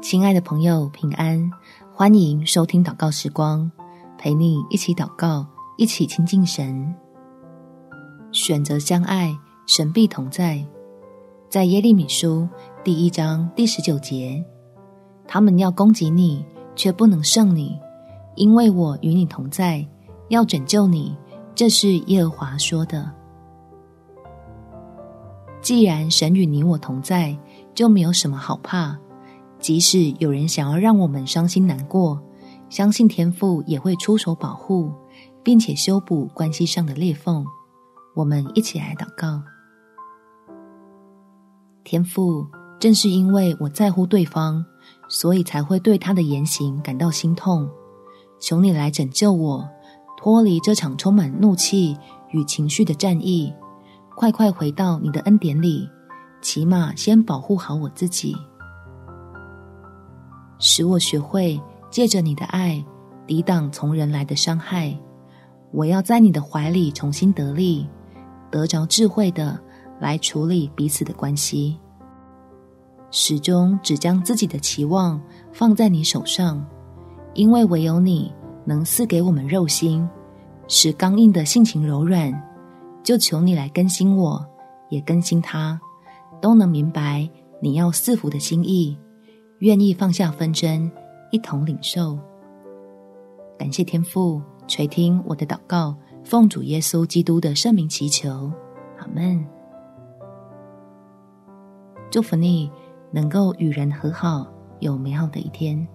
亲爱的朋友，平安！欢迎收听祷告时光，陪你一起祷告，一起亲近神。选择相爱，神必同在。在耶利米书第一章第十九节，他们要攻击你，却不能胜你，因为我与你同在，要拯救你。这是耶和华说的。既然神与你我同在，就没有什么好怕。即使有人想要让我们伤心难过，相信天父也会出手保护，并且修补关系上的裂缝。我们一起来祷告：天父，正是因为我在乎对方，所以才会对他的言行感到心痛。求你来拯救我，脱离这场充满怒气与情绪的战役，快快回到你的恩典里，起码先保护好我自己。使我学会借着你的爱抵挡从人来的伤害。我要在你的怀里重新得力，得着智慧的来处理彼此的关系。始终只将自己的期望放在你手上，因为唯有你能赐给我们肉心，使刚硬的性情柔软。就求你来更新我，也更新他，都能明白你要赐福的心意。愿意放下纷争，一同领受。感谢天父垂听我的祷告，奉主耶稣基督的圣名祈求，阿门。祝福你能够与人和好，有美好的一天。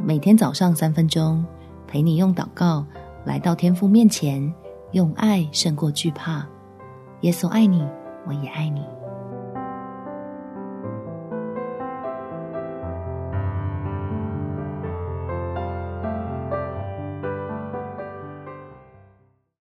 每天早上三分钟，陪你用祷告来到天父面前，用爱胜过惧怕。耶稣爱你，我也爱你。